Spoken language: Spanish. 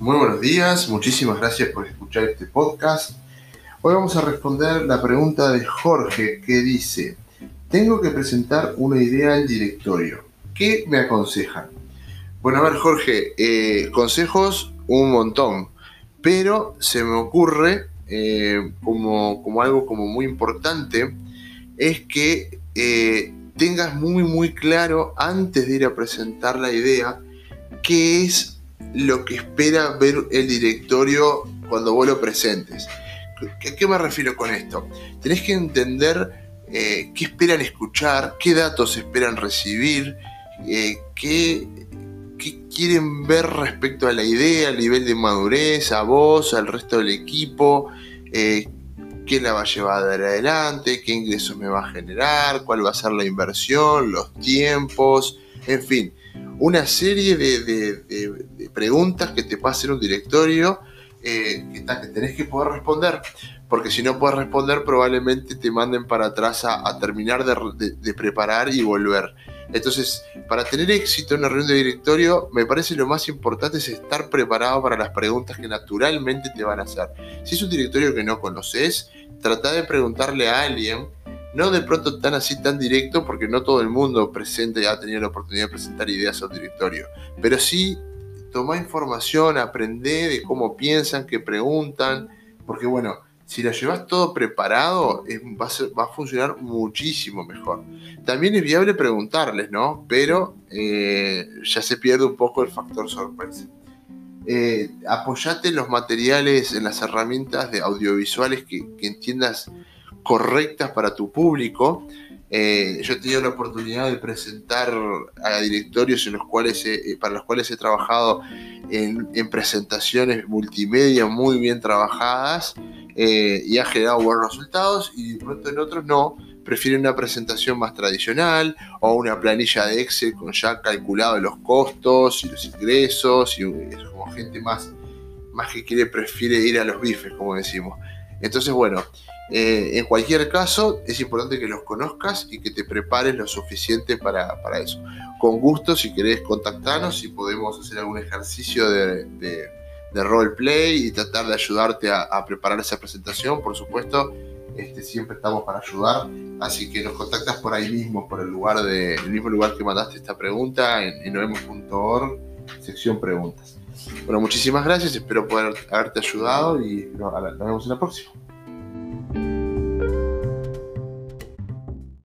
Muy buenos días, muchísimas gracias por escuchar este podcast. Hoy vamos a responder la pregunta de Jorge que dice, tengo que presentar una idea al directorio. ¿Qué me aconsejan? Bueno, a ver Jorge, eh, consejos un montón, pero se me ocurre eh, como, como, algo como muy importante, es que eh, tengas muy muy claro antes de ir a presentar la idea qué es lo que espera ver el directorio cuando vos lo presentes. ¿A qué me refiero con esto? Tenés que entender eh, qué esperan escuchar, qué datos esperan recibir, eh, qué, quieren ver respecto a la idea, al nivel de madurez, a vos, al resto del equipo, eh, qué la va a llevar adelante, qué ingresos me va a generar, cuál va a ser la inversión, los tiempos, en fin, una serie de, preguntas que te a hacer un directorio eh, que, tenés que poder responder, porque si no puedes responder probablemente te manden para atrás a, terminar de, preparar y volver. Entonces, para tener éxito en una reunión de directorio, me parece lo más importante es estar preparado para las preguntas que naturalmente te van a hacer. Si es un directorio que no conoces, trata de preguntarle a alguien no de pronto tan así, tan directo, porque no todo el mundo presente ha tenido la oportunidad de presentar ideas al directorio, pero sí toma información, aprende de cómo piensan, qué preguntan, porque bueno, si la llevas todo preparado, va, a va, a funcionar muchísimo mejor. También es viable preguntarles, ¿no? Pero eh, ya se pierde un poco el factor sorpresa. Eh, apoyate en los materiales, en las herramientas de audiovisuales que, que entiendas correctas para tu público. Eh, yo he tenido la oportunidad de presentar a directorios en los cuales eh, para los cuales he trabajado en, presentaciones multimedia muy bien trabajadas eh, y ha generado buenos resultados y de pronto en otros no, prefieren una presentación más tradicional o una planilla de Excel con ya calculado los costos y los ingresos y es como gente más, más que quiere, prefiere ir a los bifes, como decimos. Entonces, bueno, eh, en cualquier caso, es importante que los conozcas y que te prepares lo suficiente para, eso. Con gusto, si querés contactarnos y podemos hacer algún ejercicio de, de, roleplay y tratar de ayudarte a, preparar esa presentación, por supuesto, este, siempre estamos para ayudar. Así que nos contactas por ahí mismo, por el, lugar de, el mismo lugar que mandaste esta pregunta, en, en sección preguntas. Bueno, muchísimas gracias, espero poder haberte ayudado y nos vemos en la próxima.